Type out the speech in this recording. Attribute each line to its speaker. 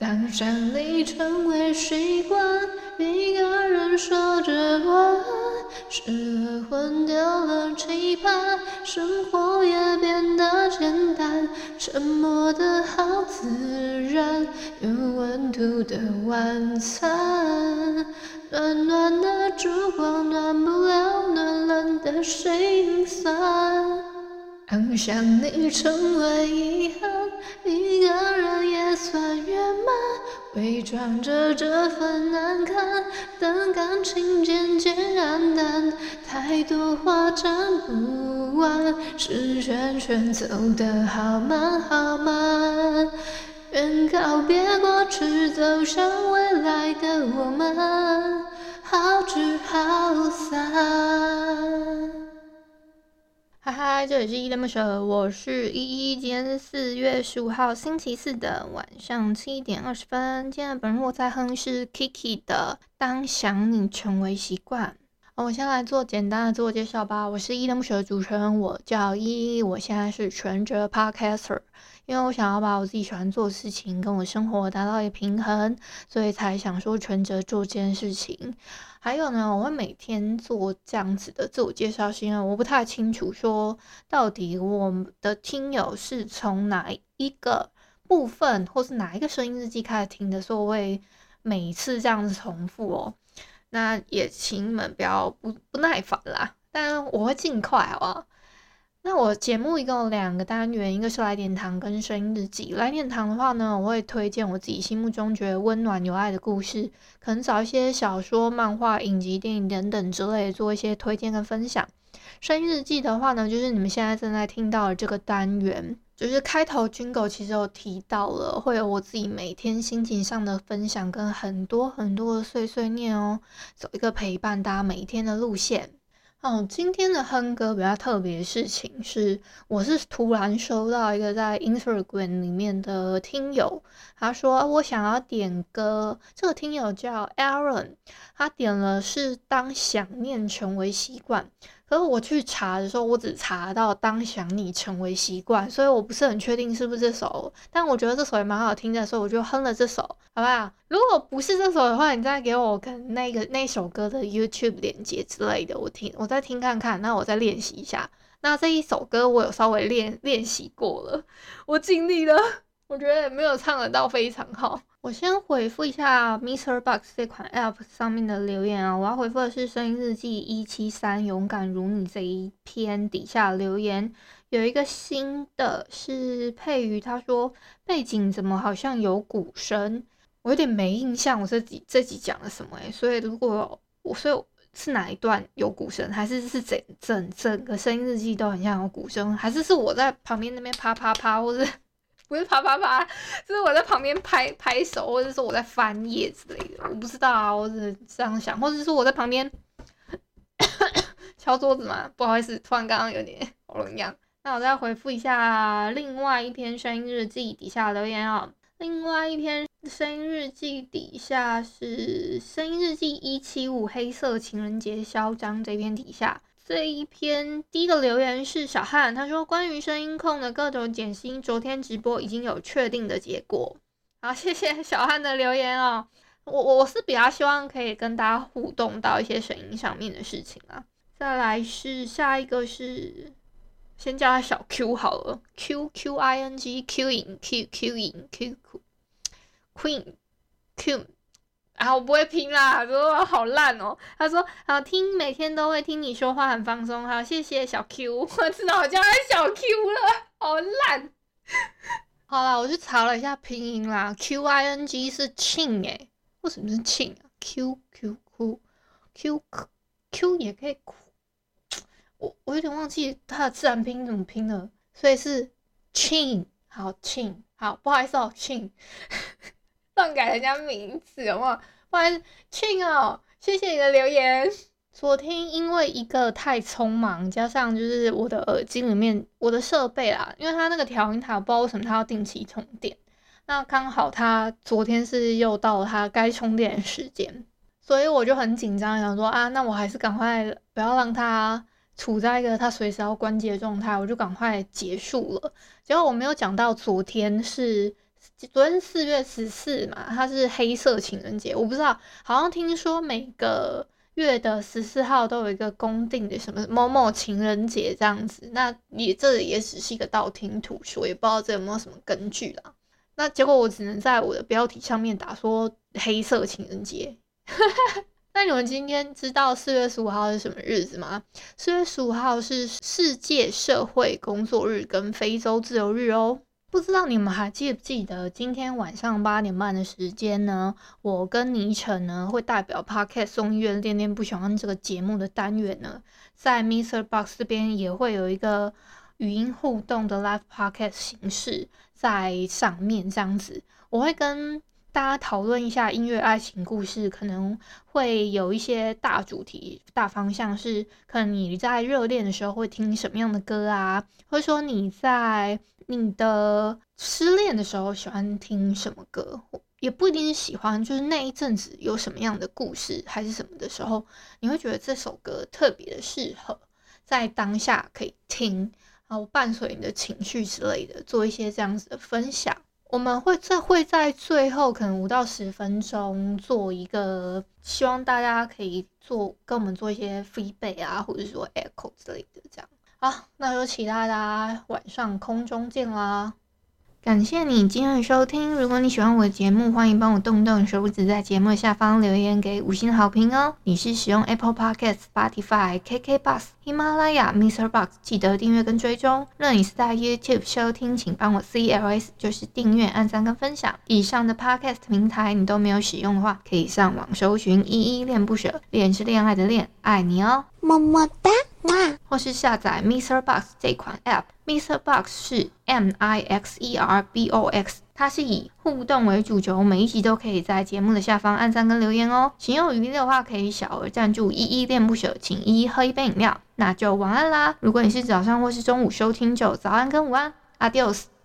Speaker 1: 当想你成为习惯，一个人说着晚安，失了魂，丢了期盼，生活也变得简单，沉默的好自然，有温度的晚餐，暖暖的烛光暖不了暖冷的心酸。当想你成为遗憾，一个人也算圆满，伪装着这份难堪，等感情渐渐黯淡，太多话讲不完，时圈圈走得好慢好慢，愿告别过去，走向未来的我们，好聚好散。嗨嗨，这里是依依恋不舍，我是依依。今天是四月十五号星期四的晚上七点二十分。今天的本人我在哼是 Kiki 的《当想你成为习惯》。我先来做简单的自我介绍吧。我是依依恋不舍的主持人，我叫依依。我现在是全职 Podcaster，因为我想要把我自己喜欢做的事情跟我生活达到一个平衡，所以才想说全职做这件事情。还有呢，我会每天做这样子的自我介绍，是因为我不太清楚说到底我的听友是从哪一个部分，或是哪一个声音日记开始听的，所以我会每次这样子重复哦。那也请你们不要不不耐烦啦，但我会尽快，好不好？那我节目一共有两个单元，一个是来点糖跟声音日记。来点糖的话呢，我会推荐我自己心目中觉得温暖有爱的故事，可能找一些小说、漫画、影集、电影等等之类做一些推荐跟分享。声音日记的话呢，就是你们现在正在听到的这个单元，就是开头 Jingle 其实有提到了，会有我自己每天心情上的分享跟很多很多的碎碎念哦，走一个陪伴大家每一天的路线。哦，今天的哼歌比较特别的事情是，我是突然收到一个在 Instagram 里面的听友，他说我想要点歌，这个听友叫 Aaron，他点了是当想念成为习惯。可是我去查的时候，我只查到当想你成为习惯，所以我不是很确定是不是这首，但我觉得这首也蛮好听的，所以我就哼了这首，好不好？如果不是这首的话，你再给我跟那个那首歌的 YouTube 连接之类的，我听，我再听看看，那我再练习一下。那这一首歌我有稍微练练习过了，我尽力了，我觉得没有唱得到非常好。我先回复一下 MixerBox 这款 App 上面的留言啊，我要回复的是声音日记一七三勇敢如你这一篇底下留言，有一个新的是佩瑜，他说背景怎么好像有鼓声，我有点没印象，我这集这集讲了什么诶、欸，所以如果我所以是哪一段有鼓声，还是是整整整个声音日记都很像有鼓声，还是是我在旁边那边啪啪啪，或者？不是啪啪啪，就是我在旁边拍拍手，或者说我在翻页之类的，我不知道啊，我只是这样想，或者说我在旁边 敲桌子嘛，不好意思，突然刚刚有点喉咙痒。那我再回复一下另外一篇声音日记底下留言啊、另外一篇声音日记底下是声音日记一七五黑色情人节嚣张这篇底下。这一篇第一个留言是小汉，他说关于声音控的各种减薪，昨天直播已经有确定的结果。好，谢谢小汉的留言哦。我我是比较希望可以跟大家互动到一些声音上面的事情啊。再来是下一个是，先叫他小 Q 好了，Q Q I N G Q in Q Q in Q Queen Q。啊，我不会拼啦，说好烂哦。他说好听，每天都会听你说话，很放松。好，谢谢小 Q，我知道我叫他小 Q 了，好烂。好啦，我去查了一下拼音啦，Q I N G 是庆诶，为什么是庆啊？Q Q Q Q Q 也可以哭，我我有点忘记它的自然拼音怎么拼了，所以是庆，好庆。好，不好意思哦，庆，乱改人家名字，好不好？不好意思，庆哦，谢谢你的留言。昨天因为一个太匆忙，加上就是我的耳机里面我的设备啦，因为它那个调音台不知道为什么它要定期充电，那刚好它昨天是又到了它该充电的时间，所以我就很紧张，想说啊，那我还是赶快不要让它处在一个它随时要关机的状态，我就赶快结束了。结果我没有讲到昨天是昨天四月十四嘛，它是黑色情人节，我不知道，好像听说每个。月的十四号都有一个公定的什么某某情人节这样子，那也这也只是一个道听途说，也不知道这有没有什么根据啦。那结果我只能在我的标题上面打说黑色情人节。那你们今天知道四月十五号是什么日子吗？四月十五号是世界社会工作日跟非洲自由日哦。不知道你们还记不记得今天晚上八点半的时间呢？我跟倪晨呢会代表 Podcast 送音乐恋恋不喜欢这个节目的单元呢，在 Mr. Box 这边也会有一个语音互动的 Live Podcast 形式在上面，这样子我会跟大家讨论一下音乐爱情故事，可能会有一些大主题、大方向是，可能你在热恋的时候会听什么样的歌啊，或者说你在。你的失恋的时候喜欢听什么歌？也不一定是喜欢，就是那一阵子有什么样的故事还是什么的时候，你会觉得这首歌特别的适合在当下可以听，然后伴随你的情绪之类的，做一些这样子的分享。我们会在会在最后可能五到十分钟做一个，希望大家可以做跟我们做一些 feedback 啊，或者说 echo 之类的这样。好，那就期待大家晚上空中见啦！感谢你今天的收听。如果你喜欢我的节目，欢迎帮我动动手指，在节目下方留言给五星好评哦。你是使用 Apple Podcast、Spotify、KK Bus、喜马拉雅、Mr. Box，记得订阅跟追踪。若你是在 YouTube 收听，请帮我 CLS，就是订阅、按赞跟分享。以上的 Podcast 平台你都没有使用的话，可以上网搜寻依依恋不舍，恋是恋爱的恋，爱你哦，么么哒。或是下载 MixerBox 这款 App，MixerBox 是 M I X E R B O X，它是以互动为主轴，每一集都可以在节目的下方按赞跟留言哦。情有余力的话，可以小额赞助依依恋不舍，请依依喝一杯饮料。那就晚安啦！如果你是早上或是中午收听，就早安跟午安，Adios。